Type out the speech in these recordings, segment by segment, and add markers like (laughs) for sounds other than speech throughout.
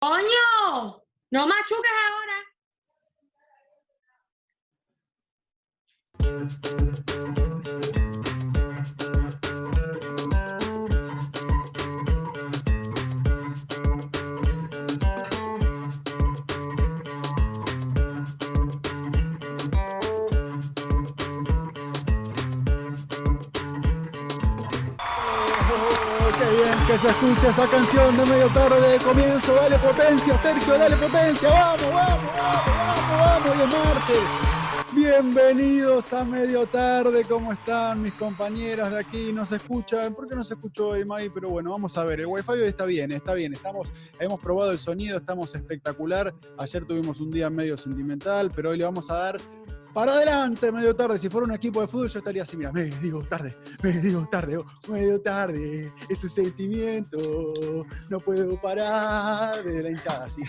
¡Coño! ¡No machuques ahora! Que se escucha esa canción de medio tarde de comienzo. Dale potencia, Sergio, dale potencia. Vamos, vamos, vamos, vamos, vamos. Martes. Bienvenidos a medio tarde. ¿Cómo están mis compañeras de aquí? ¿Nos escuchan? ¿Por qué no se escuchó hoy, May? Pero bueno, vamos a ver. El Wi-Fi hoy está bien, está bien. Estamos, hemos probado el sonido, estamos espectacular. Ayer tuvimos un día medio sentimental, pero hoy le vamos a dar para adelante, medio tarde. Si fuera un equipo de fútbol, yo estaría así, mira, medio tarde, medio tarde, oh, medio tarde. Es un sentimiento, no puedo parar de la hinchada, así.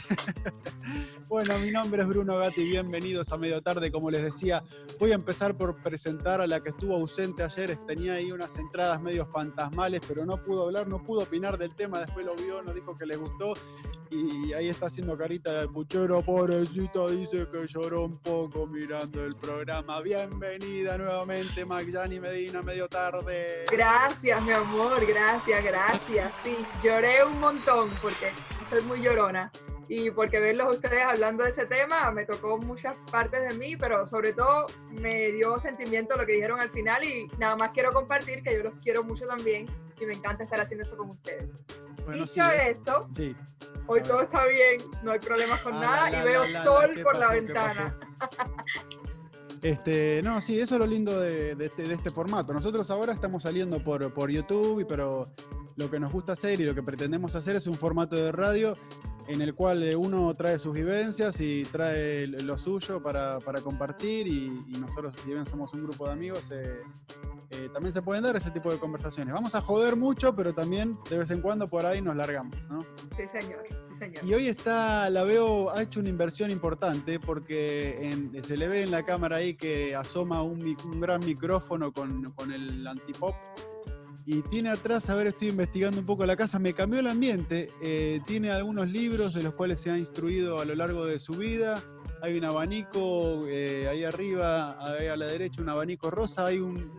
(laughs) bueno, mi nombre es Bruno Gatti, bienvenidos a medio tarde. Como les decía, voy a empezar por presentar a la que estuvo ausente ayer. Tenía ahí unas entradas medio fantasmales, pero no pudo hablar, no pudo opinar del tema. Después lo vio, nos dijo que le gustó. Y ahí está haciendo carita de puchero, pobrecita, dice que lloró un poco mirando el programa. Bienvenida nuevamente, Magyani Medina, medio tarde. Gracias, mi amor, gracias, gracias. Sí, lloré un montón porque soy muy llorona y porque verlos ustedes hablando de ese tema me tocó muchas partes de mí, pero sobre todo me dio sentimiento lo que dijeron al final y nada más quiero compartir que yo los quiero mucho también y me encanta estar haciendo esto con ustedes. Bueno, Dicho sí, eso, Sí. hoy todo está bien, no hay problemas con Ah, nada la, y veo la, la, sol ¿qué por la ventana. Este, no, sí, eso es lo lindo de, de este, de este formato. Nosotros ahora estamos saliendo por, por YouTube, pero lo que nos gusta hacer y lo que pretendemos hacer es un formato de radio en el cual eh, uno trae sus vivencias y trae lo suyo para, para compartir y, y nosotros, si bien somos un grupo de amigos, eh, eh, también se pueden dar ese tipo de conversaciones. Vamos a joder mucho, pero también de vez en cuando por ahí nos largamos, ¿no? Sí, señor, sí, señor. Y hoy está, la veo, ha hecho una inversión importante porque en- se le ve en la cámara ahí que asoma un, un gran micrófono con, con el antipop. Y tiene atrás, a ver, estoy investigando un poco la casa, me cambió el ambiente. eh, tiene algunos libros de los cuales se ha instruido a lo largo de su vida. Hay un abanico eh, ahí arriba, ahí a la derecha, un abanico rosa. Hay un.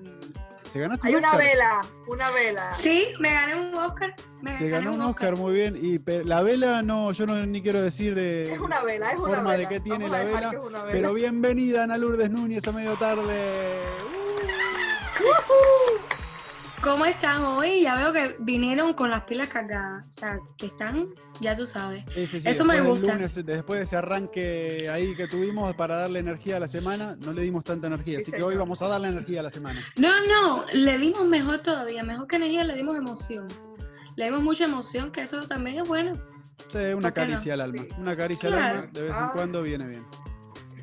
¿Te ganaste Hay un una vela, una vela. Sí, me gané un Oscar. Me Se gané ganó un Oscar, muy bien. Y la vela, no, yo no ni quiero decir. eh, Es una vela, es una forma de vela. qué tiene Vamos la vela, que es una vela. Pero bienvenida, Ana Lourdes Núñez, a medio tarde. ¿Cómo están hoy? Ya veo que vinieron con las pilas cargadas. O sea, que están, ya tú sabes. Sí, sí, sí, Eso me después del gusta. lunes, después de ese arranque ahí que tuvimos para darle energía a la semana, no le dimos tanta energía. Sí, así que hoy vamos a darle energía a la semana. No, no, le dimos mejor todavía. Mejor que energía, le dimos emoción. Le dimos mucha emoción, que eso también es bueno. Una ¿Por qué no? caricia al alma. Una caricia al Claro. alma, de vez en Ah. cuando viene bien.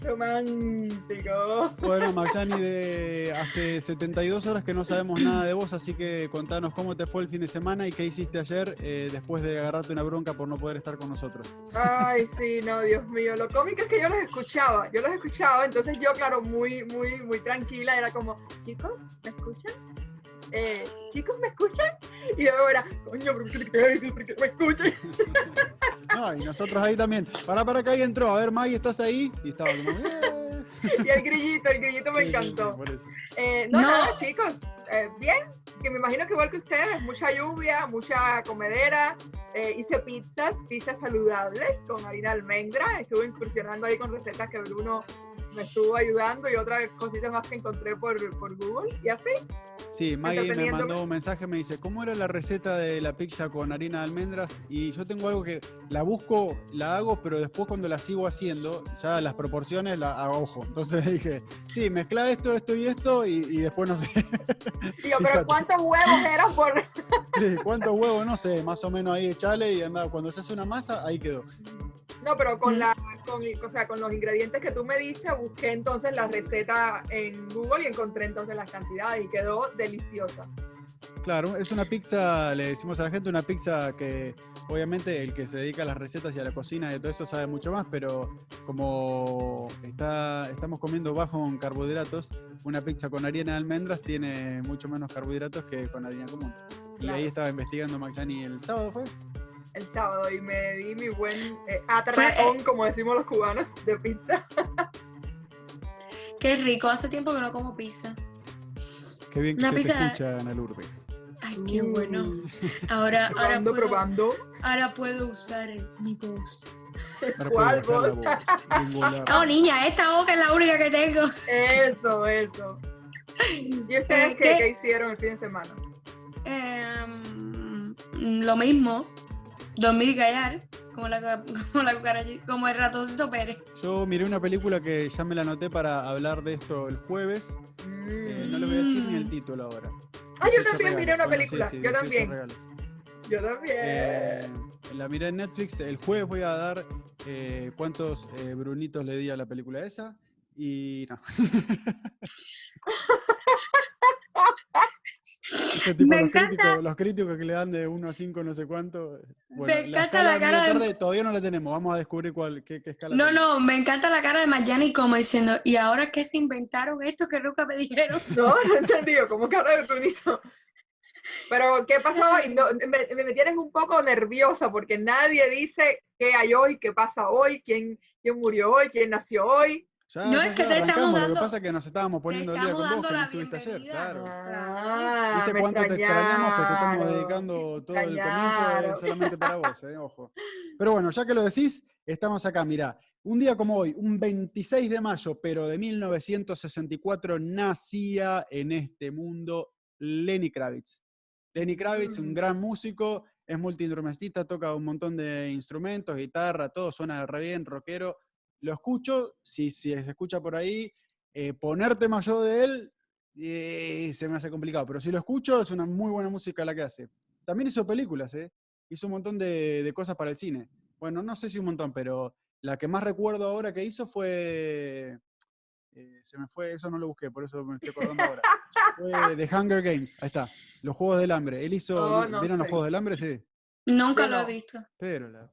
Romántico. Bueno, Maxani, de hace 72 horas que no sabemos nada de vos, así que contanos cómo te fue el fin de semana y qué hiciste ayer eh, después de agarrarte una bronca por no poder estar con nosotros. Ay, sí, no, Dios mío. Lo cómico es que yo los escuchaba. Yo los escuchaba, entonces yo, claro, muy, muy, muy tranquila. Era como, chicos, ¿me escuchan? Eh, chicos, ¿me escuchan? Y era, coño, ¿por qué, por qué me escuchan? (laughs) No, y nosotros ahí también. Para, para que ahí entró. A ver, Maggie, ¿estás ahí? Y estaba como. "Eh". (laughs) Y el grillito, el grillito me Sí, sí, sí, encantó. eso. Eh, no, No. nada, chicos. eh, bien, que me imagino que igual que ustedes, mucha lluvia, mucha comedera. eh, hice pizzas, pizzas saludables con harina almendra. Estuve incursionando ahí con recetas que Bruno me estuvo ayudando y otras cositas más que encontré por, por Google. Y así, Sí, Maggie me mandó un mensaje, me dice, ¿cómo era la receta de la pizza con harina de almendras? Y yo tengo algo que la busco, la hago, pero después cuando la sigo haciendo, ya las proporciones la a ojo. Entonces (laughs) dije, sí, mezcla esto, esto y esto, y, y después no sé. (laughs) Fíjate. pero ¿cuántos huevos eran por...? (laughs) Sí, ¿Cuántos huevos? No sé, más o menos ahí echale y anda, cuando se hace una masa, ahí quedó. No, pero con, Mm. la, con, o sea, con los ingredientes que tú me diste, busqué entonces la receta en Google y encontré entonces las cantidades y quedó deliciosa. Claro, es una pizza, le decimos a la gente, una pizza que obviamente el que se dedica a las recetas y a la cocina y todo eso sabe mucho más, pero como está, estamos comiendo bajo en carbohidratos, una pizza con harina de almendras tiene mucho menos carbohidratos que con harina común. Y Claro. ahí estaba investigando Maxani el sábado, ¿fue? El sábado y me di mi buen eh, atracón, como decimos los cubanos, de pizza. Qué rico, hace tiempo que no como pizza. Qué bien que Una se pizza- te escucha, Ana Lourdes. Ay, qué bueno. Mm, Ahora, ahora, probando, puedo, probando. ahora puedo usar el- mi voz. Ahora ¿Cuál voz? No, niña, esta boca es la única que tengo. Eso, eso. ¿Y ustedes Eh, qué, ¿qué? qué hicieron el fin de semana? Em, lo mismo, dormir y callar, como la, (laughs) como la como el ratoncito Pérez. Yo miré una película que ya me la anoté para hablar de esto el jueves. Eh, no le voy a decir ni el Mm. título ahora. Ah, yo también miré una Bueno, sí, película. sí, yo también. Yo también. Eh, la miré en Netflix. El jueves voy a dar eh, cuántos eh, brunitos le di a la película esa. Y no. (laughs) Este tipo, Me los, encanta. críticos, los críticos que le dan de 1 a 5 no sé cuánto. eh, Bueno, Me encanta la cara de- todavía no la tenemos. Vamos a descubrir cuál, qué, qué escala No, tiene. no, me encanta la cara de Mayani como diciendo, ¿y ahora qué se inventaron esto que nunca me dijeron? (laughs) No, no he entendido, como cara de tunito. Pero, ¿qué pasó hoy? No, me, me tienes un poco nerviosa porque nadie dice qué hay hoy, qué pasa hoy, quién, quién murió hoy, quién nació hoy. Ya, No, ya, es que ya, te estamos arrancamos, Lo dando- que pasa es que nos estábamos poniendo el día con vos, dando que no estuviste ayer, claro. Ah, ¿Viste cuánto te extrañamos que te estamos dedicando todo el comienzo es solamente para vos, eh, ojo. (laughs) Pero bueno, ya que lo decís, estamos acá, mirá. Un día como hoy, un 26 de mayo, pero de 1964, nacía en este mundo Lenny Kravitz. Lenny Kravitz, un Mm. gran músico, es multiinstrumentista, toca un montón de instrumentos, guitarra, todo suena re bien, rockero. Lo escucho, si, si se escucha por ahí, eh, poner yo de él, eh, se me hace complicado, pero si lo escucho, es una muy buena música la que hace. También hizo películas, ¿eh? Hizo un montón de, de cosas para el cine. Bueno, no sé si un montón, pero la que más recuerdo ahora que hizo fue. eh, se me fue, eso no lo busqué, por eso me estoy acordando ahora. Fue The Hunger Games, ahí está. Los Juegos del Hambre. Él hizo. Oh, no ¿Vieron los. Juegos del Hambre? Sí. Nunca lo he visto. Pero la.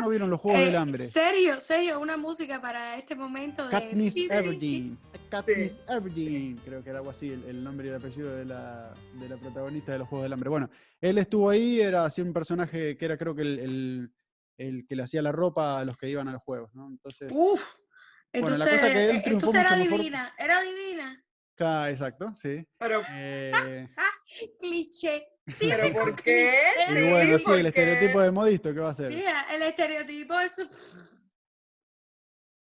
¿No vieron los Juegos del Eh, Hambre? Serio, serio, una música para este momento de... Katniss. Everdeen. Katniss Everdeen, creo que era algo así, el, el nombre y el apellido de la, de la protagonista de los Juegos del Hambre. Bueno, él estuvo ahí, era así un personaje que era creo que el, el- el que le hacía la ropa a los que iban a los juegos, ¿no? Entonces, Uf. Bueno, la Entonces, cosa que él triunfó entonces era mucho mejor- divina, era divina. ah, exacto, sí. Pero, Eh, (laughs) Cliché. Pero ¿por qué? y bueno, sí, ¿por el estereotipo de modisto, ¿qué va a ser? Mira, el estereotipo es...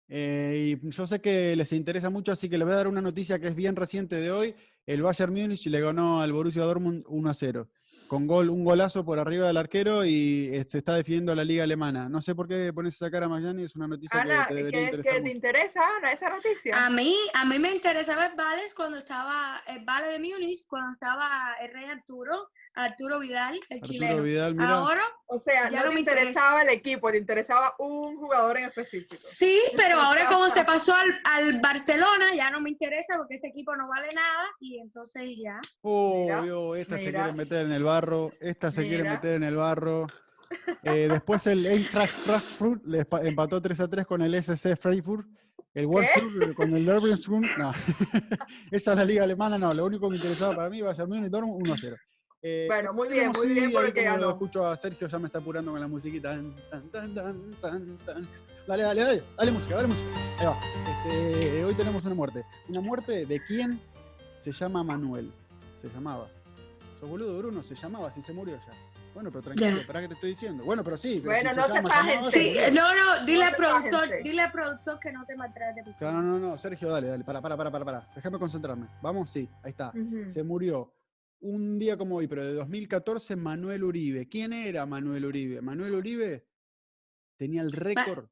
Eh, y yo sé que les interesa mucho, así que les voy a dar una noticia que es bien reciente de hoy. El Bayern Múnich le ganó al Borussia Dortmund 1 a 0. Con gol, un golazo por arriba del arquero y eh, se está definiendo la liga alemana. No sé por qué pones esa cara, Mayani, es una noticia Ana, que te ¿qué, debería qué interesar te mucho. interesa, Ana, esa noticia? A mí, a mí me interesaba el Vales cuando estaba el Vale de Múnich, cuando estaba el rey Arturo, Arturo Vidal, el Arturo chileno. Vidal, mira. Ahora o sea, ya no no te me interesa. interesaba el equipo, te interesaba un jugador en específico. sí, pero (laughs) ahora como se pasó al, al Barcelona, ya no me interesa porque ese equipo no vale nada y entonces ya. Oh, Mira, vio, esta se mira. quiere meter en el barro, esta se quiere Mira. meter en el barro. (laughs) Eh, después el Eintracht Frankfurt le empató 3 a 3 con el SC Freiburg. El Wolfsburg eh, con el Leverkusen. No. (laughs) Esa es la liga alemana, no. Lo único que me interesaba para mí, Bayern Múnich Dortmund 1 a 0. Eh, Bueno, muy bien, muy bien sí, por ahí el que como lo escucho a Sergio, ya me está apurando con la musiquita. Tan, tan, tan, tan, tan, tan. Dale, dale, dale, dale música, dale música. Ahí va. Este, hoy tenemos una muerte. Una muerte de quién se llama Manuel. Se llamaba. Sos boludo, Bruno, se llamaba, si se murió ya. Bueno, pero tranquilo, Ya. ¿para qué te estoy diciendo? Bueno, pero sí. Pero Bueno, si no se te llamaba, Sí, no, no, dile No al productor, dile al productor que no te maltrate. no, no, no, Sergio, dale, dale, para, para, para, para, para. Déjame concentrarme. ¿Vamos? Sí, ahí está. Se murió un día como hoy, pero de 2014, Manuel Uribe. ¿Quién era Manuel Uribe? Manuel Uribe tenía el récord.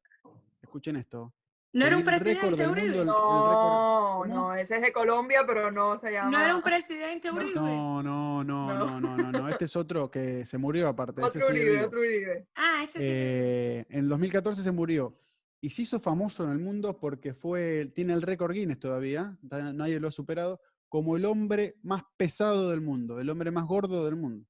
Escuchen esto. No era un presidente mundo, Uribe. el No, no, ese es de Colombia, pero no se llama. No era un presidente Uribe. No, no, no, No. no, no, no, no. Este es otro que se murió aparte. Otro Uribe, otro Uribe. Ah, ese sí. Eh, en 2014 se murió. Y se hizo famoso en el mundo porque fue, tiene el récord Guinness todavía, nadie lo ha superado, como el hombre más pesado del mundo, el hombre más gordo del mundo.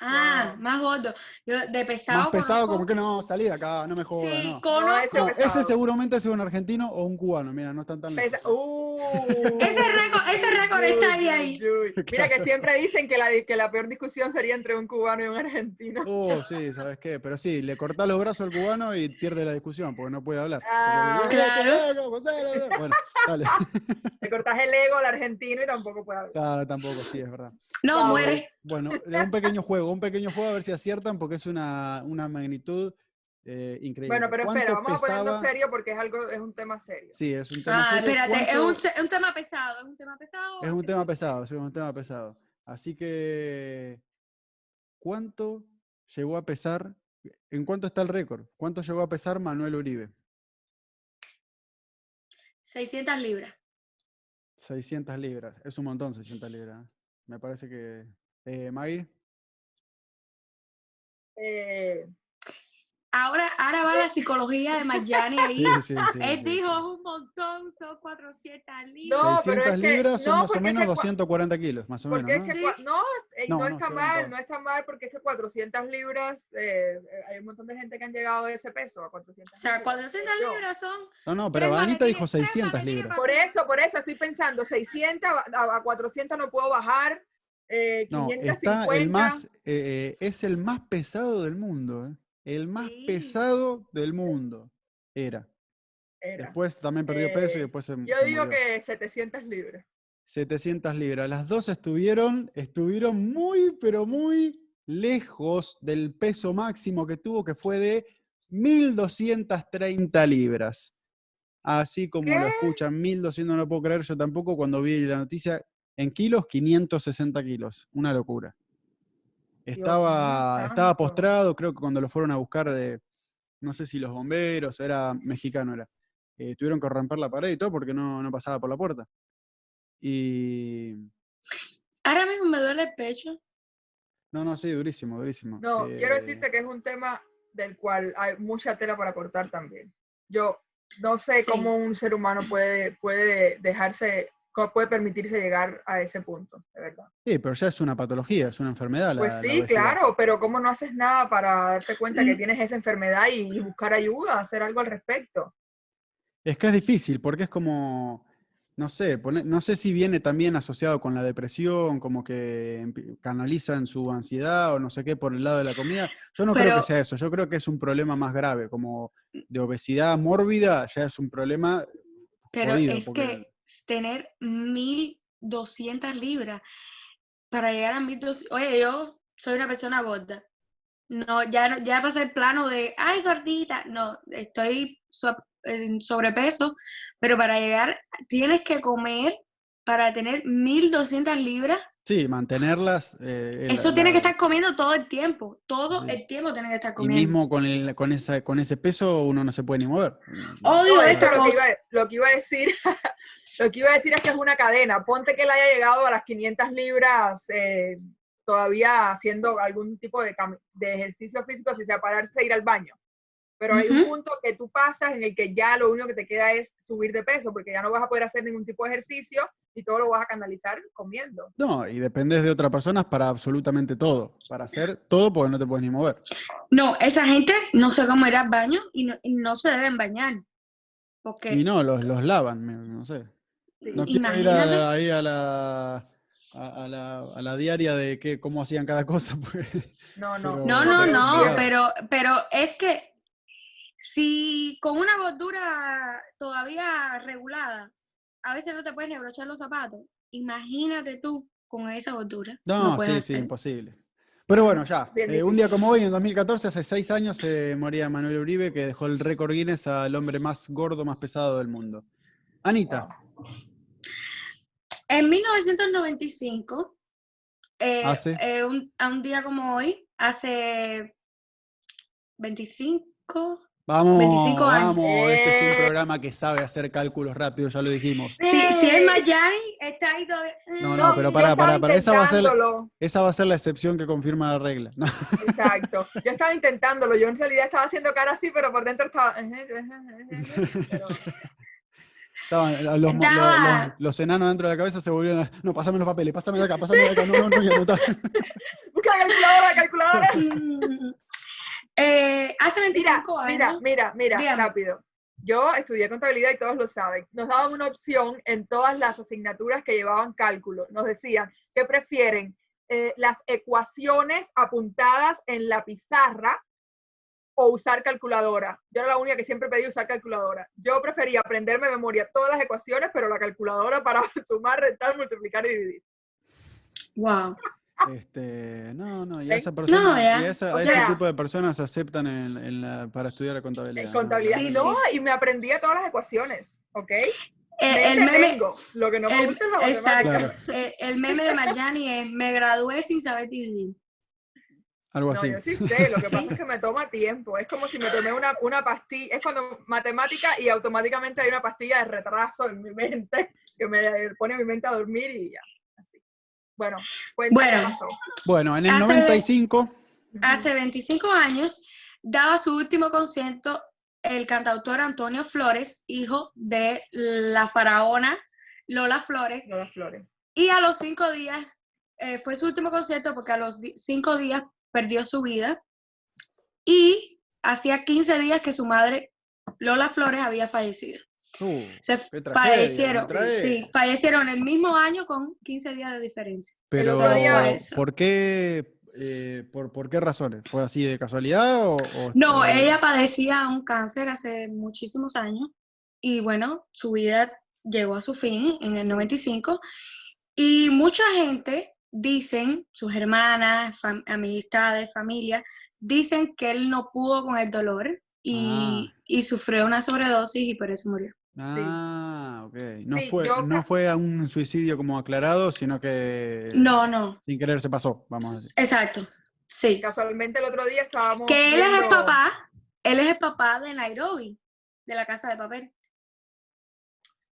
Ah, Wow. más gordo. Yo de pesado. más pesado, conozco- como que no, salí de acá, no me jodas. Sí, no. conozco. No, ese seguramente ha sido un argentino o un cubano, mira, no están tan lejos. Pesa- Ese récord, ese récord está ahí, ahí. (laughs) Mira que siempre dicen que la, que la peor discusión sería entre un cubano y un argentino. Oh, sí, ¿sabes qué? Pero sí, le corta los brazos al cubano y pierde la discusión porque no puede hablar. Ah, Porque, claro. Bueno, (laughs) dale. Le cortas el ego al argentino y tampoco puede hablar. Ah, tampoco, sí, es verdad. No, muere. Bueno, un pequeño juego, un pequeño juego a ver si aciertan porque es una, una magnitud eh, increíble. Bueno, pero espera, ¿Cuánto vamos a pesaba? serio porque es algo, es un tema serio. Sí, es un tema Ah, serio. espérate, es ¿Cuánto- un, se- un tema pesado, es un tema pesado. Es un tema pesado, sí, es un tema pesado. Así que, ¿cuánto llegó a pesar? ¿En cuánto está el récord? ¿Cuánto llegó a pesar Manuel Uribe? 600 libras. 600 libras. Es un montón, 600 libras. ¿eh? Me parece que... Eh, Maggie, Eh, Ahora, ahora va la psicología de Mayani (laughs) ahí. sí, sí, sí, Él sí, dijo, un montón, son 400 libras. No, pero 600 es que- libras son no, más o menos que cua- 240 kilos, más o menos, ¿no? es que no, eh, No, no, no, está mal, no está mal porque es que 400 libras, eh, eh, hay un montón de gente que han llegado a ese peso, a 400 O sea, libras, 400 yo. libras son... No, no, pero Tres Anita dijo maletines, tres 600 maletines libras. Por eso, por eso estoy pensando, 600 a, a- a 400 no puedo bajar, eh, No, 550. está el más, eh, es el más pesado del mundo, ¿eh? El más Sí. pesado del mundo era. era. Después también perdió peso y Eh, después se, Yo se digo murió. que 700 libras. 700 libras. Las dos estuvieron, estuvieron muy, pero muy lejos del peso máximo que tuvo, que fue de 1230 libras. Así como lo escuchan, 1200, no lo puedo creer yo tampoco cuando vi la noticia. En kilos, 560 kilos. Una locura. Estaba, estaba postrado, creo que cuando lo fueron a buscar, eh, no sé si los bomberos, era mexicano, era. eh, tuvieron que romper la pared y todo porque no, no pasaba por la puerta. Y. Ahora mismo me duele el pecho. No, no, sí, durísimo, durísimo. No, quiero Eh, decirte que es un tema del cual hay mucha tela para cortar también. Yo no sé Sí. cómo un ser humano puede, puede dejarse, puede permitirse llegar a ese punto, de verdad. Sí, pero ya es una patología, es una enfermedad. la- Pues la sí, claro, pero ¿cómo no haces nada para darte cuenta que tienes esa enfermedad y, y buscar ayuda, hacer algo al respecto? Es que es difícil, porque es como, no sé, pone- no sé si viene también asociado con la depresión, como que canalizan su ansiedad o no sé qué por el lado de la comida. Yo no creo que sea eso, yo creo que es un problema más grave, como de obesidad mórbida, ya es un problema Pero jodido, es porque- que tener 1200 libras para llegar a 1200. Oye, yo soy una persona gorda. No, ya, no- ya pasé el plano de, ay, gordita. No, estoy so- en sobrepeso, pero para llegar tienes que comer para tener 1200 libras. Sí, mantenerlas. eh, el- Eso tiene que la- estar comiendo todo el tiempo. Todo Sí. el tiempo tiene que estar Y comiendo. mismo con, el- con, esa, con ese peso uno no se puede ni mover. Odio No, esta eso lo, que iba, lo que iba a decir, (laughs) lo que iba a decir es que es una cadena. Ponte que él haya llegado a las 500 libras eh, todavía haciendo algún tipo de, ejercicio físico, si sea pararse e ir al baño. Pero hay un punto que tú pasas en el que ya lo único que te queda es subir de peso, porque ya no vas a poder hacer ningún tipo de ejercicio y todo lo vas a canalizar comiendo. No, y dependes de otras personas para absolutamente todo. Para hacer todo porque no te puedes ni mover. No, esa gente no se cómo ir al baño y no, y no se deben bañar. Y no, los, los lavan, no sé. Sí. No quiero ir Imagínate. a- ahí a la, a, a la, a la diaria de qué, cómo hacían cada cosa. (laughs) pues. No, no. Pero- No, no, no, obligado. pero, pero es que si con una gordura todavía regulada, a veces no te puedes ni abrochar los zapatos, imagínate tú con esa gordura. No, puedes sí, sí, hacer. imposible. Pero bueno, ya. Eh, un día como hoy, en 2014, hace seis años, se moría Manuel Uribe, que dejó el récord Guinness al hombre más gordo, más pesado del mundo. Anita, En 1995, eh, Hace. eh, un, a un día como hoy, hace 25, vamos, 25 años. vamos. Este es un Eh. programa que sabe hacer cálculos rápidos, ya lo dijimos. si, si es ¡Eh! Mayani, está ahí todavía. No, No, no, pero estaba pará, pará. Esa va a ser, intentándolo. esa va a ser la excepción que confirma la regla. No, Exacto. Yo estaba intentándolo. Yo en realidad estaba haciendo cara así, pero por dentro estaba. Estaban los, los- Estaba- los- los enanos dentro de la cabeza se volvieron a, no, pásame los papeles, pásame de acá, pásame de acá, no, no, no. Busca la calculadora, la calculadora. Eh, hace Mira, 25 mira, años. mira, mira, Dígame. rápido. yo estudié contabilidad y todos lo saben. Nos daban una opción en todas las asignaturas que llevaban cálculo. Nos decían, ¿qué prefieren? Eh, las ecuaciones apuntadas en la pizarra o usar calculadora. Yo era la única que siempre pedí usar calculadora. Yo prefería aprenderme de memoria todas las ecuaciones, pero la calculadora para (laughs) sumar, restar, multiplicar y dividir. Wow. Este, no, no, y ¿Eh? esa persona, No, ya. y esa- O a ese sea- tipo de personas se aceptan en, en la- para estudiar contabilidad. En ¿no? contabilidad. Sí, no, sí, y me aprendía todas las ecuaciones, ¿ok? Eh, el meme, tengo, lo que no me el- gusta es la exacto. Eh, el meme de Marjani es, me gradué sin saber dividir. Algo No, así. yo sí sé, lo que (laughs) Sí. pasa es que me toma tiempo. Es como si me tomé una, una pastilla, es cuando matemática y automáticamente hay una pastilla de retraso en mi mente que me pone mi mente a dormir y ya. Bueno, Bueno. pasó. Bueno, en el Hace- 95, Hace 25 años daba su último concierto el cantautor Antonio Flores, hijo de la faraona Lola Flores, No las flores. y a los cinco días eh, fue su último concierto porque a los cinco días perdió su vida y hacía 15 días que su madre Lola Flores había fallecido. Uh, Se fallecieron, sí, fallecieron el mismo año con 15 días de diferencia. pero Por eso. ¿por qué, eh, por, por qué razones? ¿Fue así de casualidad o...? o- No, o- ella padecía un cáncer hace muchísimos años y bueno, su vida llegó a su fin en el 95 y mucha gente dicen, sus hermanas, fam- amistades, familia, dicen que él no pudo con el dolor y, Ah. y sufrió una sobredosis y por eso murió. Ah, ok. No, Sí, fue, yo no fue a un suicidio como aclarado, sino que No, no, sin querer se pasó, vamos a decir. exacto, sí. Casualmente el otro día estábamos. Que él es el papá, él es el papá de Nairobi, de la casa de papel,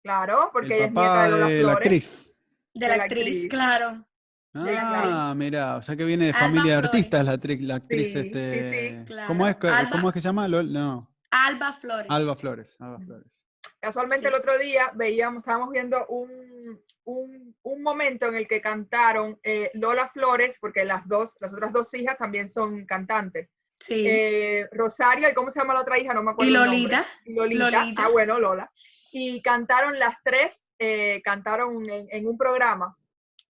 Claro, porque ella El es nieta papá de Lola de la actriz. de la De la actriz, actriz. claro. de la Ah, mira, o sea que viene de familia de artistas la, actriz- la actriz. Sí, sí, este, sí, ¿cómo, es, que- claro. ¿Cómo es que se llama? No, Alba Flores. Alba Flores. Alba Flores. Casualmente Sí. el otro día veíamos, estábamos viendo un, un, un momento en el que cantaron eh, Lola Flores, porque las dos, las otras dos hijas también son cantantes. Sí. Eh, Rosario, ¿y cómo se llama la otra hija? No me acuerdo. y el nombre. Lolita. Y Lolita. Lolita. Ah, bueno, Lola. Y cantaron las tres, eh, cantaron en, en un programa.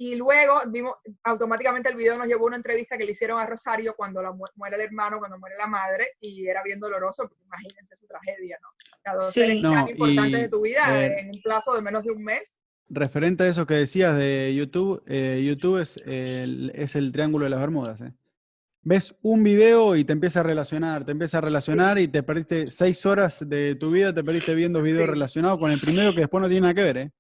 Y luego vimos, automáticamente el video nos llevó a una entrevista que le hicieron a Rosario cuando la mu- muere el hermano, cuando muere la madre, y era bien doloroso, porque imagínense su tragedia, ¿no? Las dos Sí. No, tan importantes y, de tu vida eh, en un plazo de menos de un mes. Referente a eso que decías de YouTube, eh, YouTube es el, es el triángulo de las Bermudas. ¿eh? Ves un video y te empieza a relacionar, te empieza a relacionar y te perdiste seis horas de tu vida, te perdiste viendo videos Sí. relacionados con el primero que después no tiene nada que ver. ¿eh?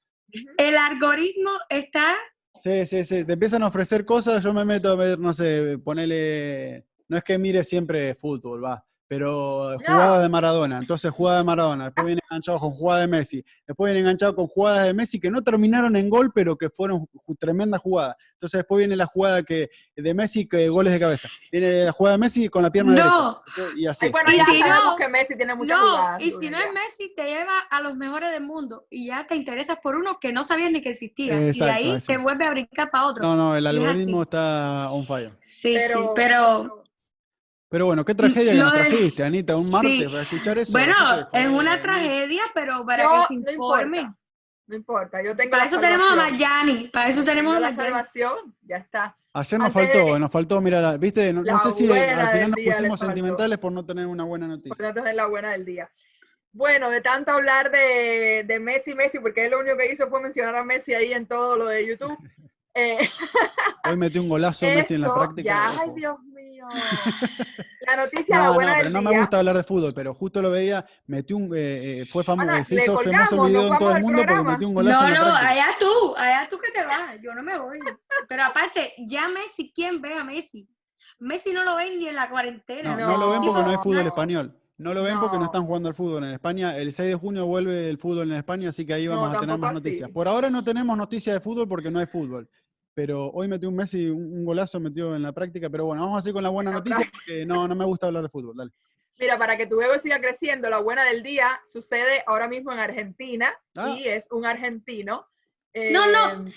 El algoritmo está. Sí, sí, sí. Te empiezan a ofrecer cosas, yo me meto a ver, no sé, ponele. No es que mire siempre fútbol, va. Pero jugada de Maradona. Entonces, jugada de Maradona. Después viene enganchado con jugada de Messi. Después viene enganchado con jugadas de Messi que no terminaron en gol, pero que fueron ju- tremendas jugadas. Entonces, después viene la jugada que, de Messi, que goles de cabeza. Viene la jugada de Messi con la pierna No. derecha. Y así. Ay, bueno, Y si no- que Messi tiene muchas No, jugadas. y si no es. Messi, te lleva a los mejores del mundo y ya te interesas por uno que no sabías ni que existía. y de ahí eso. te vuelve a brincar para otro. No, no, el es algoritmo está on fire. Sí, sí, Pero, pero bueno, qué tragedia que Lo nos de- trajiste, Anita, un martes Sí. para escuchar eso. bueno, ¿qué te- es una tragedia, pero para que se no informe. importa, no importa, yo tengo Para la eso tenemos a. Mayani, para eso tenemos a la salvación, ya está. Ayer nos Antes faltó, de- nos faltó, mira, la- viste, no, no sé si al final nos pusimos sentimentales por no tener una buena noticia. Por es la buena del día. Bueno, de tanto hablar de, de Messi, Messi, porque él lo único que hizo fue mencionar a Messi ahí en todo lo de YouTube. (laughs) Eh, (laughs) Hoy metió un golazo Messi en la práctica. ya, ay, Dios mío. (laughs) La noticia, la No, no, buena pero del no día. me gusta hablar de fútbol, pero justo lo veía, metió un, eh, eh, fue famoso, Ana, se le hizo famoso colgamos, el video en todo el mundo porque programa. metió un golazo No, en la no, práctica. allá tú, allá tú que te vas, yo no me voy. Pero aparte, ya Messi, ¿quién ve a Messi? Messi no lo ven ni en la cuarentena. No, No, no lo ven porque no hay no, fútbol no. español. No lo ven porque no están jugando al fútbol en España. El 6 de junio vuelve el fútbol en España, así que ahí No, vamos a tener más así. noticias. Por ahora no tenemos noticias de fútbol porque no hay fútbol. Pero hoy metió un Messi, un, golazo metió en la práctica. Pero bueno, vamos a seguir con la buena noticia porque no, no me gusta hablar de fútbol. Dale. Mira, para que tu bebé siga creciendo, la buena del día sucede ahora mismo en Argentina Ah. y es un argentino. No, no. eh,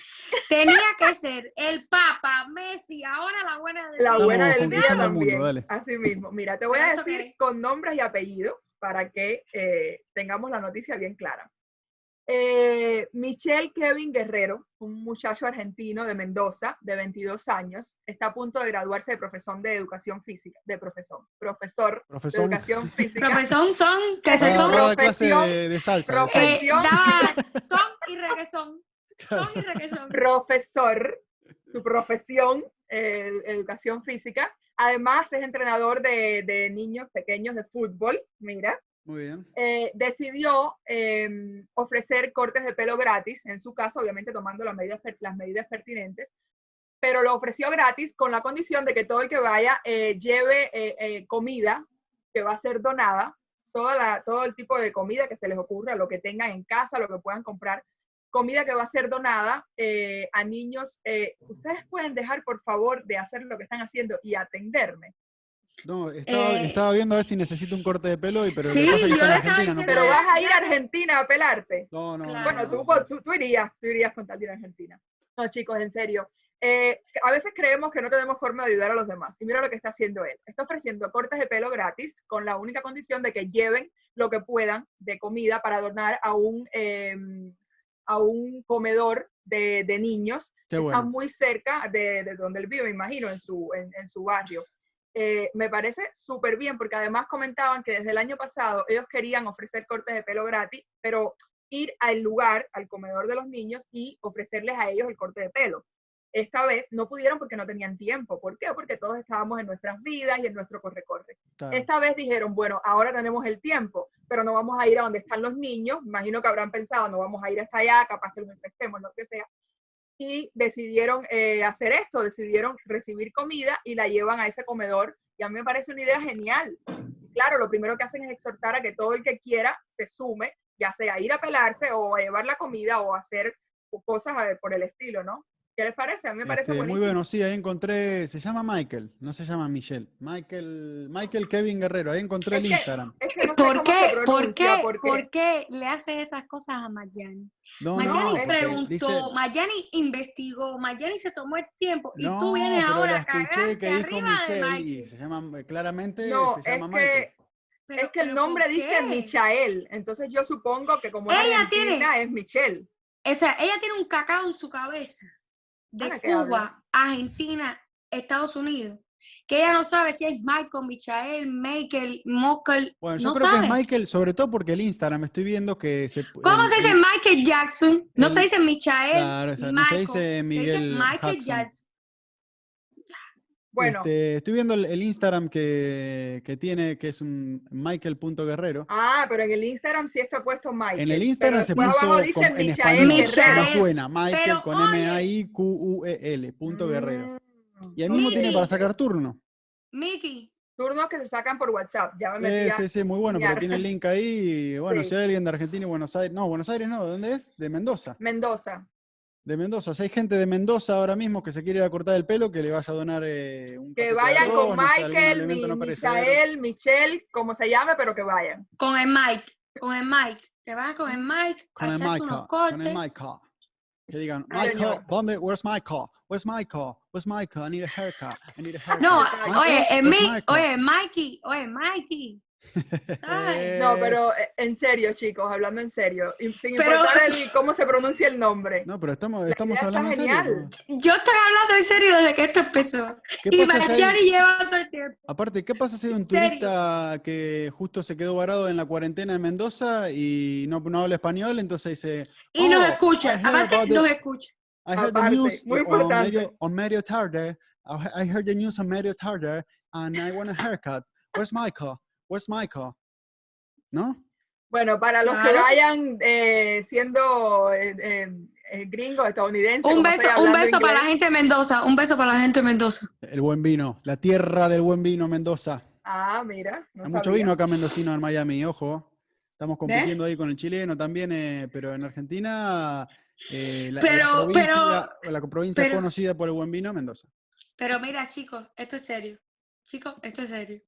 Tenía que ser el Papa, Messi, ahora la buena de La buena del día mundo, también. dale. Así mismo. Mira, te voy ¿Pero a decir con nombres y apellidos para que eh, tengamos la noticia bien clara. Eh, Michelle Kevin Guerrero, un muchacho argentino de Mendoza, de 22 años, está a punto de graduarse de profesor de educación física, de profesor, profesor, Profesor. de educación (laughs) física. Profesor son, que se son, profesión- de, de salsa. de profe- salsa. eh, daba (laughs) son y reggaezón. Profesor, (laughs) su profesión, eh, educación física. Además, es entrenador de, de niños pequeños de fútbol, mira. Muy bien. Eh, decidió em, ofrecer cortes de pelo gratis, en su caso, obviamente tomando las medidas, las medidas pertinentes, pero lo ofreció gratis con la condición de que todo el que vaya eh, lleve eh, eh, comida que va a ser donada, toda la, todo el tipo de comida que se les ocurra, lo que tengan en casa, lo que puedan comprar, comida que va a ser donada eh, a niños. eh, Ustedes pueden dejar, por favor, de hacer lo que están haciendo y atenderme. No, estaba, Eh, estaba viendo a ver si necesito un corte de pelo, y pero Sí, pasa que yo está en le estaba Argentina, no diciendo- Pero puedo. vas a ir a Argentina a pelarte. No, no, Claro. Bueno, no, tú, no, tú, tú irías, tú irías con tal de ir a Argentina. No, chicos, en serio. Eh, a veces creemos que no tenemos forma de ayudar a los demás. Y mira lo que está haciendo él. Está ofreciendo cortes de pelo gratis con la única condición de que lleven lo que puedan de comida para donar a un, em, a un comedor de, de niños está muy cerca de, de donde él vive, me imagino, en su, en, en su barrio. Eh, me parece súper bien porque además comentaban que desde el año pasado ellos querían ofrecer cortes de pelo gratis, pero ir al lugar, al comedor de los niños y ofrecerles a ellos el corte de pelo. Esta vez no pudieron porque no tenían tiempo. ¿Por qué? Porque todos estábamos en nuestras vidas y en nuestro corre-corre. Esta vez dijeron, bueno, ahora tenemos el tiempo, pero no vamos a ir a donde están los niños. Imagino que habrán pensado, no vamos a ir hasta allá, capaz que los infectemos, lo que sea. Y decidieron eh, hacer esto, decidieron recibir comida y la llevan a ese comedor. Y a mí me parece una idea genial. Claro, lo primero que hacen es exhortar a que todo el que quiera se sume, ya sea ir a pelarse o a llevar la comida o hacer cosas por el estilo, ¿no? ¿Qué les parece? A mí me parece Este, muy bueno, sí, ahí encontré, se llama Michael, no se llama Michelle. Michael, Michael Kevin Guerrero, ahí encontré el Es que- Instagram. Es que no sé ¿Por qué, por qué, por qué le hace esas cosas a Mayani? No, Mayani no, preguntó, dice- Mayani investigó, Mayani se tomó el tiempo y no, tú vienes pero ahora a escuché cagarte que dijo arriba de Michelle y se llama, claramente No, se es llama Michael. que, Pero- es que el nombre ¿por dice? Michael, entonces yo supongo que como es Ella tiene- es Michelle. O sea, ella tiene un cacao en su cabeza de. Cuba, Argentina, Estados Unidos, que ella no sabe si es Michael, Michael, Michael, Mokel, Bueno, yo no creo sabe. que es Michael, sobre todo porque el Instagram estoy viendo que se ¿Cómo el- se dice el- Michael Jackson? No se dice Michael, Claro, o sea, no se Michael, dice Miguel Michael Jackson. Bueno, Este, estoy viendo el, el Instagram que, que tiene, que es un Michael.guerrero. ah, pero en el Instagram sí está puesto Michael. En el pero Instagram se puso abajo dice como en Michael español, Michael. suena, Michael Pero, con. M-A-I-Q-U-E-L, punto guerrero. Mm, Y ahí mismo tiene para sacar turno. Mickey, Turnos que se sacan por WhatsApp. Ya me metí Eh, a- sí, sí, muy bueno, pero mirar. tiene el link ahí. y Bueno, Sí. si hay alguien de Argentina y Buenos Aires, no, Buenos Aires no, ¿de dónde es? De Mendoza. Mendoza. De Mendoza. Si hay gente de Mendoza ahora mismo que se quiere ir a cortar el pelo, que le vaya a donar eh, un Que vayan con no Michael, mi, no perecedero. Michael, Michelle, como se llame, pero que vayan. con el Mike, con el Mike, te vas con el Mike, Con el unos con el Michael. Que digan, Michael. ¿dónde? Where's Michael? Where's Michael? Where's Michael? I need a haircut. I need a haircut. No, Michael, oye, Mi- Michael? oye, Mikey, oye, Mikey. ¿Sabes? No, Eh, pero eh, en serio, chicos, hablando en serio, sin Pero- importar el- cómo se pronuncia el nombre. No, pero estamos, estamos hablando en serio. Yo estoy hablando en serio desde que esto empezó. ¿Qué Y pasa si lleva todo el tiempo. Aparte, ¿qué pasa si hay un turista que justo se quedó varado en la cuarentena en Mendoza y no, no habla español? Entonces dice, Y nos "Oh, escucha, aparte the- nos escucha. I heard the Aparte, news muy on importante. medio, on medio tarde. I heard the news on medio tarde and I want a haircut. Where's Michael? Where's Michael? ¿No? Bueno, para los que vayan eh, siendo eh, eh, eh, gringos, estadounidenses. Un beso, un beso para la gente de Mendoza, un beso para la gente de Mendoza. El buen vino, la tierra del buen vino, Mendoza. Ah, mira. no Hay mucho sabía. vino acá mendocino en Miami, ojo. Estamos compitiendo ahí con el chileno también, eh, pero en Argentina eh, la, la Pero- provincia, la provincia pero- conocida por el buen vino, Mendoza. Pero mira, chicos, esto es serio. Chicos, esto es serio.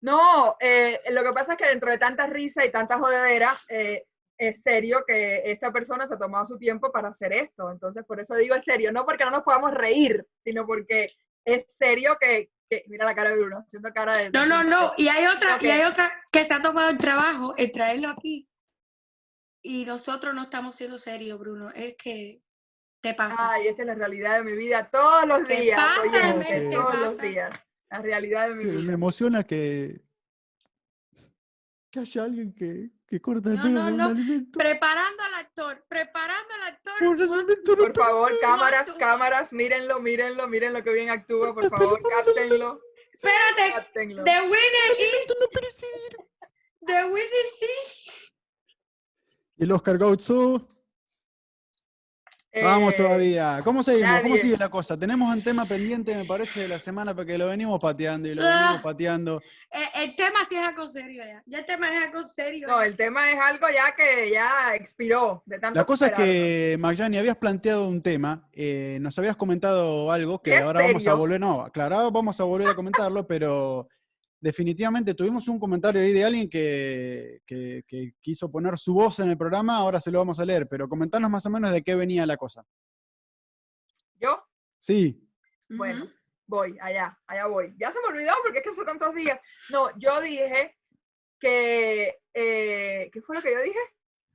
No, eh, lo que pasa es que dentro de tanta risa y tanta jodedera, eh, es serio que esta persona se ha tomado su tiempo para hacer esto. Entonces, por eso digo es serio, no porque no nos podamos reír, sino porque es serio que que- mira la cara de Bruno, haciendo cara de... No, no, no. Y hay otra, y hay otra que se ha tomado el trabajo en traerlo aquí. Y nosotros no estamos siendo serios, Bruno. Es que te pasas. Ay, esta es la realidad de mi vida todos los ¿Qué días. pasa, todos los pasa? días. La realidad de mi Que Me vida. emociona que, que haya alguien que, que corta el No, pelo no, no. alimento. Preparando al actor, preparando al actor. No Por favor, cámaras, cámaras, mírenlo, mírenlo, mírenlo que bien actúa, por favor, cáptenlo, Espérate, cáptenlo. the winner is, no the winner is. Y el Oscar Gautzu. Vamos Eh, todavía. ¿Cómo seguimos? ¿Cómo sigue la cosa? Tenemos un tema pendiente, me parece, de la semana porque lo venimos pateando y lo Ah. venimos pateando. Eh, el tema sí es algo serio ya. Ya el tema es algo serio. No, el tema es algo ya que ya expiró de tanto La cosa es que, Magyani, habías planteado un tema, eh, nos habías comentado algo que ¿Es ahora vamos a volver, no, claro, vamos a volver a comentarlo, pero definitivamente tuvimos un comentario ahí de alguien que, que- que quiso poner su voz en el programa, ahora se lo vamos a leer, pero comentanos más o menos de qué venía la cosa. Yo, Sí, bueno, voy, allá, allá voy. Ya se me olvidó porque es que hace tantos días. No, yo dije que, eh, ¿qué fue lo que yo dije?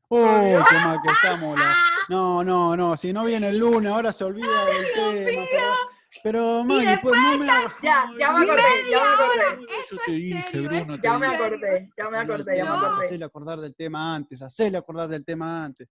oh, qué mal que estamos. la- (laughs) No, no, no, si no viene el lunes, ahora se olvida del tema. Pero, pero Maggie, pues no me Ya, ya me acordé, ya me acordé. Eso te es dije, serio, Bruno, Ya me acordé, ya me acordé, ya me acordé. Hacele acordar del tema antes, hacele acordar del tema antes.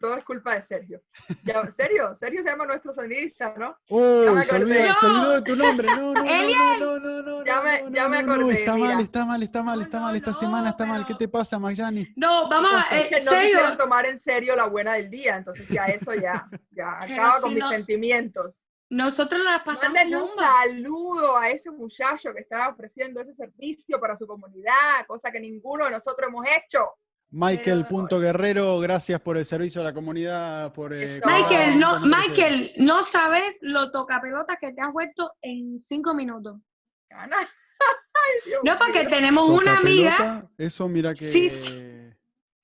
Todo es culpa de Sergio. Ya, Sergio, Sergio se llama nuestro sonidista, ¿no? Oh, me se, olvidó de tu nombre. No, no, no, no, no, no, no, Ya me- no, ya me acordé, Está mal, está mal, está mal, está mal. Esta no, semana está mal. ¿Qué te pasa, Magyani? No, vamos a. pasa? eh, Es que no serio. quisieron tomar en serio la buena del día, entonces ya eso ya, ya acaba con mis sentimientos. Nosotros las pasamos Mándenle un saludo a ese muchacho que estaba ofreciendo ese servicio para su comunidad, cosa que ninguno de nosotros hemos hecho. Michael Pero- Punto Guerrero, gracias por el servicio a la comunidad. Por, eh, Michael, no. Michael, no sabes lo tocapelotas que te has vuelto en cinco minutos. (laughs) Ay, No, porque tenemos una Toca amiga. pelota, eso mira que Sí, sí.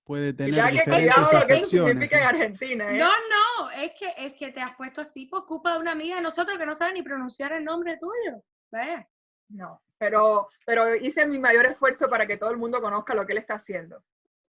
Puede tener Ya que diferentes cuidado lo que en. Argentina, ¿eh? No, no, es que, es que te has puesto así por culpa de una amiga de nosotros que no sabe ni pronunciar el nombre tuyo. Vaya. No, pero, pero hice mi mayor esfuerzo para que todo el mundo conozca lo que él está haciendo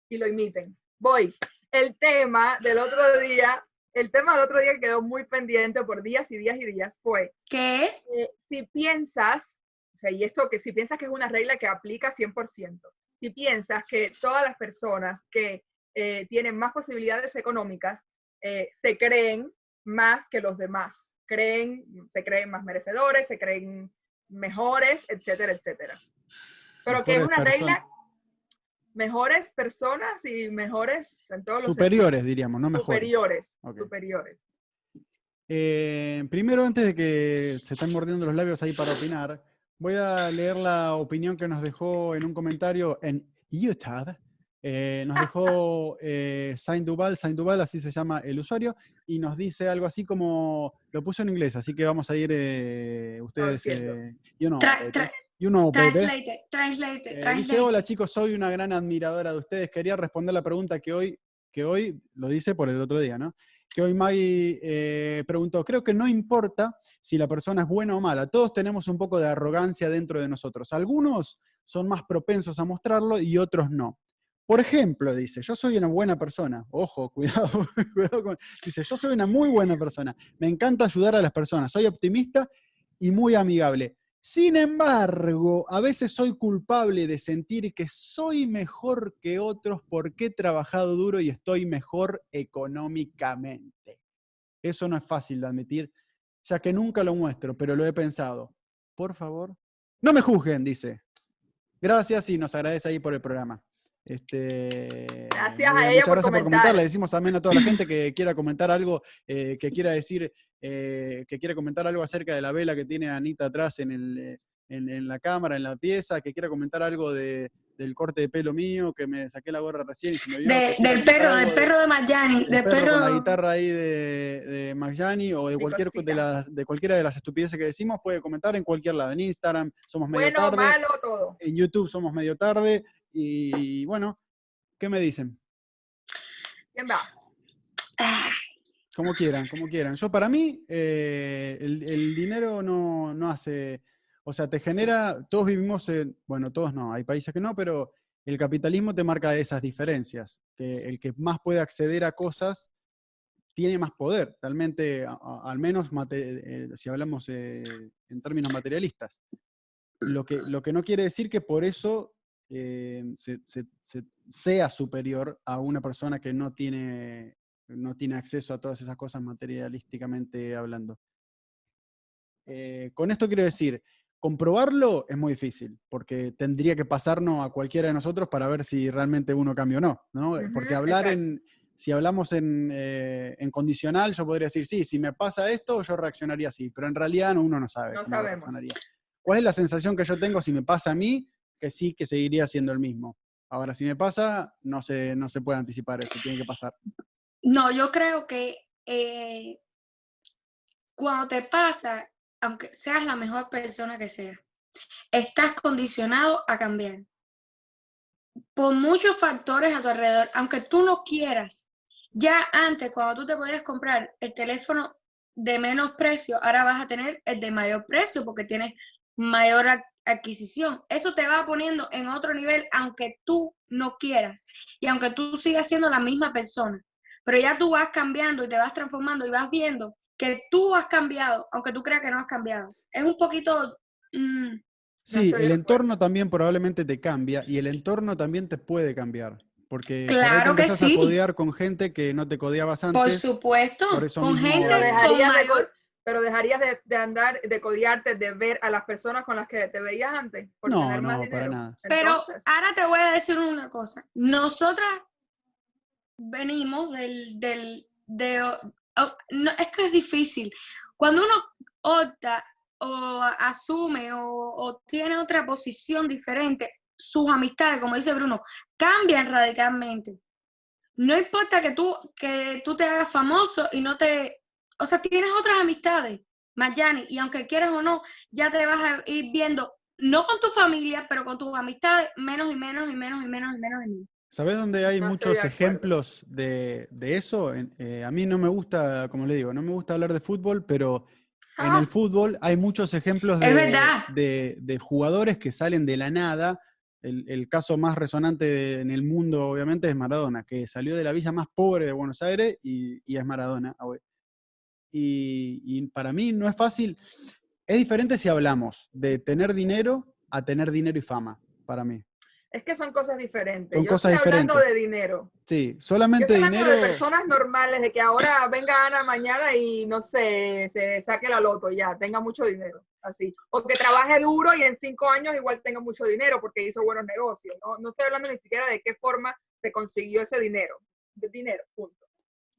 y lo imiten. Voy. El tema del otro día, el tema del otro día que quedó muy pendiente por días y días y días fue ¿Qué es? eh, si piensas, o sea, y esto que si piensas que es una regla que aplica 100%, si piensas que todas las personas que eh, tienen más posibilidades económicas eh, se creen más que los demás, creen, se creen más merecedores, se creen mejores, etcétera, etcétera. Pero que es una regla, mejores personas y mejores en todos los Superiores, diríamos, no mejores. superiores, superiores. Eh, primero, antes de que se estén mordiendo los labios ahí para opinar, voy a leer la opinión que nos dejó en un comentario en YouTube. Eh, nos dejó eh, Saint Duval, Saint Duval, así se llama el usuario, y nos dice algo así como, lo puso en inglés, así que vamos a ir eh, ustedes, entiendo. eh, you know, baby. Translate, translate, Eh, translate. dice, hola chicos, soy una gran admiradora de ustedes. Quería responder la pregunta que hoy, que hoy lo dice por el otro día, ¿no? Que hoy Maggie eh, preguntó, creo que no importa si la persona es buena o mala, todos tenemos un poco de arrogancia dentro de nosotros. Algunos son más propensos a mostrarlo y otros no. Por ejemplo, dice, yo soy una buena persona. Ojo, (laughs) cuidado, cuidado con... Dice, yo soy una muy buena persona. Me encanta ayudar a las personas. Soy optimista y muy amigable. Sin embargo, a veces soy culpable de sentir que soy mejor que otros porque he trabajado duro y estoy mejor económicamente. Eso no es fácil de admitir, ya que nunca lo muestro, pero lo he pensado. Por favor, no me juzguen, dice. Gracias y nos agradece ahí por el programa. Este, Gracias a ella muchas por gracias por comentar. comentar. Le decimos también a toda la gente que quiera comentar algo, eh, que quiera decir, eh, que quiera comentar algo acerca de la vela que tiene Anita atrás en, el, eh, en, en la cámara, en la pieza, que quiera comentar algo de, del corte de pelo mío, que me saqué la gorra recién y se me vio. De- que quiera del perro, del de- perro de Magyani, del del perro perro. con la guitarra ahí de, de Magyani o de, cualquier, de, las, de cualquiera de las estupideces que decimos, puede comentar en cualquier lado. En Instagram somos medio Bueno, tarde, malo, todo. en YouTube somos medio tarde y bueno, ¿qué me dicen? ¿Quién va? Como quieran, como quieran. Yo para mí, eh, el, el dinero no, no hace O sea, te genera, todos vivimos en, bueno, todos no, hay países que no, pero el capitalismo te marca esas diferencias, que el que más puede acceder a cosas tiene más poder, realmente, al menos eh, si hablamos eh, en términos materialistas. Lo que, lo que no quiere decir que por eso eh, sea superior a una persona que no tiene, no tiene acceso a todas esas cosas materialísticamente hablando. con esto quiero decir, comprobarlo es muy difícil, porque tendría que pasarnos a cualquiera de nosotros para ver si realmente uno cambia o no, ¿no? porque hablar en si hablamos eh, en, condicional, yo podría decir, sí, si me pasa esto, yo reaccionaría así, pero en realidad uno no sabe. No sabemos. ¿Cuál es la sensación que yo tengo si me pasa a mí? Que sí, que seguiría siendo el mismo. Ahora, si me pasa, no se, no se puede anticipar eso, tiene que pasar. No, yo creo que eh, cuando te pasa, aunque seas la mejor persona que seas, estás condicionado a cambiar por muchos factores a tu alrededor, aunque tú no quieras. Ya antes, cuando tú te podías comprar el teléfono de menos precio, ahora vas a tener el de mayor precio porque tienes mayor adquisición. Eso te va poniendo en otro nivel, aunque tú no quieras y aunque tú sigas siendo la misma persona. Pero ya tú vas cambiando y te vas transformando y vas viendo que tú has cambiado, aunque tú creas que no has cambiado. Es un poquito mm, Sí, el entorno también probablemente te cambia y el entorno también te puede cambiar. Porque claro que sí. a codear con gente que no te codeabas antes. Por supuesto, con gente con mayor... pero dejarías de, andar, de codearte, de ver a las personas con las que te veías antes. no, no, para nada. Pero ahora te voy a decir una cosa. Nosotras venimos del, del de, no, es que es difícil. Cuando uno opta o asume o, tiene otra posición diferente, sus amistades, como dice Bruno, cambian radicalmente. No importa que tú, que tú te hagas famoso y no te... O sea, tienes otras amistades, Mayani, y aunque quieras o no, ya te vas a ir viendo, no con tu familia, pero con tus amistades, menos y menos y menos y menos y menos y menos. ¿Sabes dónde hay muchos ejemplos de, eso? Eh, a mí no me gusta, como le digo, no me gusta hablar de fútbol, pero en el fútbol hay muchos ejemplos de, de, jugadores que salen de la nada. El, caso más resonante en el mundo, obviamente, es Maradona, que salió de la villa más pobre de Buenos Aires y, es Maradona. Y, y, para mí no es fácil. Es diferente si hablamos de tener dinero a tener dinero y fama, para mí. Es que son cosas diferentes. Yo estoy hablando de dinero. Sí, solamente Yo estoy dinero. de personas normales, de que ahora venga Ana mañana y no sé, se saque la loto ya, tenga mucho dinero. Así. O que trabaje duro y en cinco años igual tenga mucho dinero porque hizo buenos negocios. No, no estoy hablando ni siquiera de qué forma se consiguió ese dinero. De dinero, punto.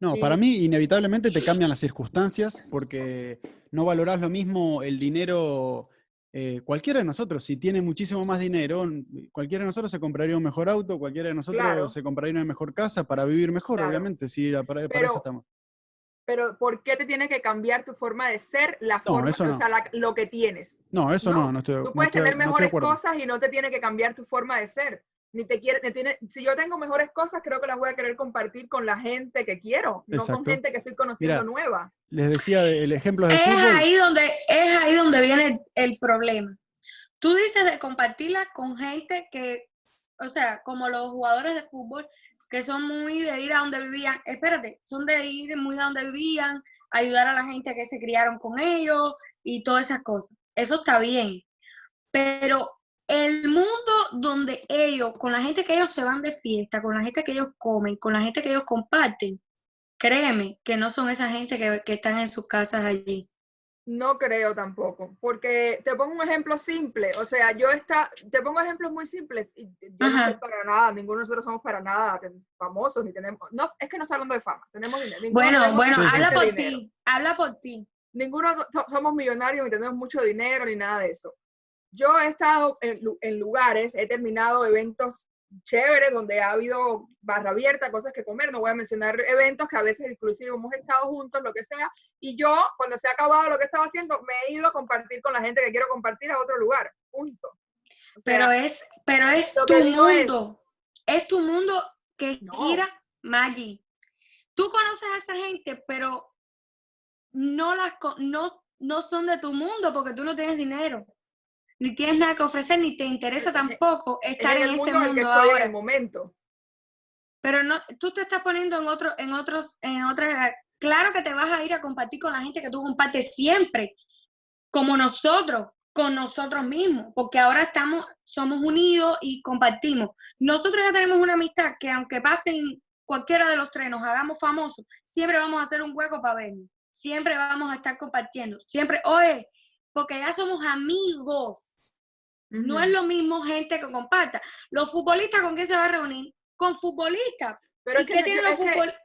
No, para mí inevitablemente te cambian las circunstancias porque no valorás lo mismo el dinero eh, cualquiera de nosotros, si tiene muchísimo más dinero, cualquiera de nosotros se compraría un mejor auto, cualquiera de nosotros se compraría una mejor casa para vivir mejor, obviamente, sí, para, eso estamos. Pero ¿por qué te tiene que cambiar tu forma de ser, la forma, o sea, lo que tienes? No, eso no, no, estoy Tú puedes tener mejores cosas y no te tiene que cambiar tu forma de ser ni te quiere, tiene, si yo tengo mejores cosas, creo que las voy a querer compartir con la gente que quiero, no con gente que estoy conociendo nueva. Les decía el ejemplo de es ahí donde es ahí donde viene el, problema. Tú dices de compartirla con gente que, o sea, como los jugadores de fútbol que son muy de ir a donde vivían, espérate, son de ir muy a donde vivían, ayudar a la gente que se criaron con ellos y todas esas cosas. Eso está bien. Pero el mundo donde ellos, con la gente que ellos se van de fiesta, con la gente que ellos comen, con la gente que ellos comparten, créeme que no son esa gente que, están en sus casas allí. No creo tampoco, porque te pongo un ejemplo simple, o sea, yo está, te pongo ejemplos muy simples, y yo no soy para nada, ninguno de nosotros somos para nada famosos, ni tenemos, no, es que no está hablando de fama, tenemos dinero. Bueno, bueno, habla por ti, habla por ti. Ninguno somos millonarios, ni tenemos mucho dinero, ni nada de eso. Yo he estado en, lugares, he terminado eventos chéveres donde ha habido barra abierta, cosas que comer, no voy a mencionar eventos que a veces inclusive hemos estado juntos, lo que sea, y yo cuando se ha acabado lo que estaba haciendo, me he ido a compartir con la gente que quiero compartir a otro lugar, punto. pero es, pero es tu mundo, es, tu mundo que gira Maggi. Tú conoces a esa gente, pero no las no, no son de tu mundo porque tú no tienes dinero. Ni tienes nada que ofrecer, ni te interesa tampoco estar en, el ese mundo en el que mundo estoy en ahora. el momento. Pero no, tú te estás poniendo en otro, en otros, en otra. Claro que te vas a ir a compartir con la gente que tú compartes siempre, como nosotros, con nosotros mismos, porque ahora estamos, somos unidos y compartimos. Nosotros ya tenemos una amistad que aunque pasen cualquiera de los tres, nos hagamos famosos, siempre vamos a hacer un hueco para vernos, siempre vamos a estar compartiendo, siempre, oye, porque ya somos amigos. No es lo mismo gente que comparta. Los futbolistas, ¿con quién se va a reunir? Con futbolistas. Pero ¿Y es que qué yo- tienen los es que- futbolistas?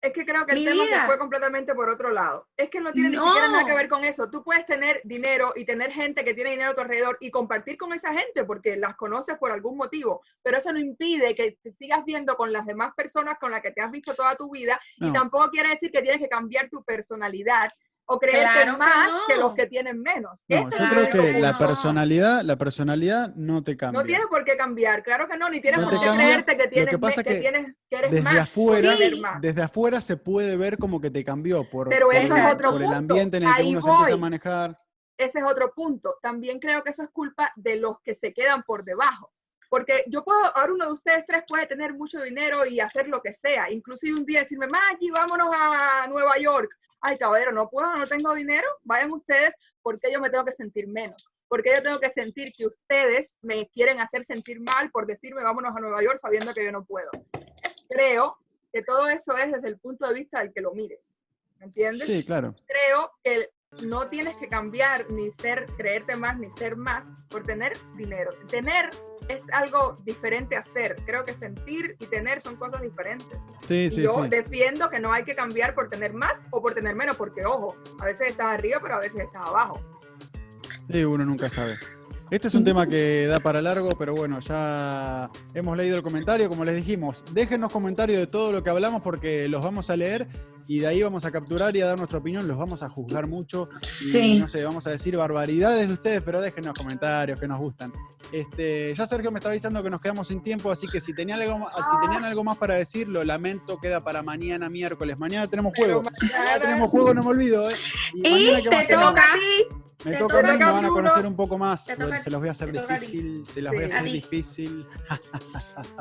Es que creo que el Mi tema se fue completamente por otro lado. Es que no tiene ni siquiera nada que ver con eso. Tú puedes tener dinero y tener gente que tiene dinero a tu alrededor y compartir con esa gente porque las conoces por algún motivo, pero eso no impide que te sigas viendo con las demás personas con las que te has visto toda tu vida y tampoco quiere decir que tienes que cambiar tu personalidad o creerte Claro que más que, no. los que tienen menos. No, yo creo que la punto. personalidad, la personalidad no te cambia. No tienes por qué cambiar, claro que no, ni tienes No por qué cambia. creerte que Lo tienes, que pasa me- que que tienes que eres desde más afuera- más. Desde afuera se puede ver como que te cambió por, Pero por el- por el ambiente en el que Ahí uno se empieza a voy. manejar. ese es otro punto. También creo que eso es culpa de los que se quedan por debajo. Porque yo puedo, ahora uno de ustedes tres puede tener mucho dinero y hacer lo que sea. Inclusive un día decirme, Maggie, vámonos a Nueva York. Ay, caballero, no puedo, no tengo dinero. Vayan ustedes, porque yo me tengo que sentir menos. Porque yo tengo que sentir que ustedes me quieren hacer sentir mal por decirme, vámonos a Nueva York sabiendo que yo no puedo. Creo que todo eso es desde el punto de vista del que lo mires. ¿Me entiendes? Sí, claro. creo que no tienes que cambiar ni ser, creerte más ni ser más por tener dinero. Tener es algo diferente a ser. Creo que sentir y tener son cosas diferentes. Sí, sí, yo sí. defiendo que no hay que cambiar por tener más o por tener menos, porque ojo, a veces estás arriba, pero a veces estás abajo. Sí, uno nunca sabe. Este es un tema que da para largo, pero bueno, ya hemos leído el comentario. Como les dijimos, déjenos comentarios de todo lo que hablamos porque los vamos a leer y de ahí vamos a capturar y a dar nuestra opinión. Los vamos a juzgar mucho. Y, Sí. no sé, vamos a decir barbaridades de ustedes, pero déjenos comentarios que nos gustan. Este, ya Sergio me está avisando que nos quedamos sin tiempo, así que si tenían algo, si tenían algo más para decir, lo lamento, queda para mañana miércoles. Mañana tenemos juego. Mañana tenemos juego, no me olvido. ¿eh? Y mañana, ¿qué más te toca. Me Te toca a mí, me van a conocer un poco más. Toca- se los voy a hacer difícil, se las voy a hacer A difícil. (laughs)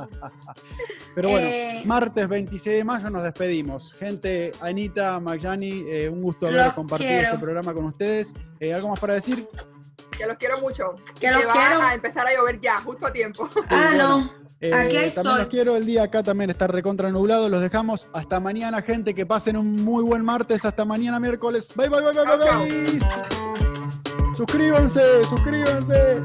Pero bueno, Eh, martes 26 de mayo nos despedimos. Gente, Anita, Magyani, eh, un gusto haber compartido quiero. este programa con ustedes. Eh, ¿Algo más para decir? Que los quiero mucho. Que los va quiero. a empezar a llover ya, justo a tiempo. Ah, (laughs) bueno. no. Eh, Aquí hay también sol. los quiero, el día acá también está recontra nublado. Los dejamos hasta mañana, gente. Que pasen un muy buen martes. Hasta mañana, miércoles. Bye, bye, bye, bye, bye. bye. Suscríbanse, suscríbanse.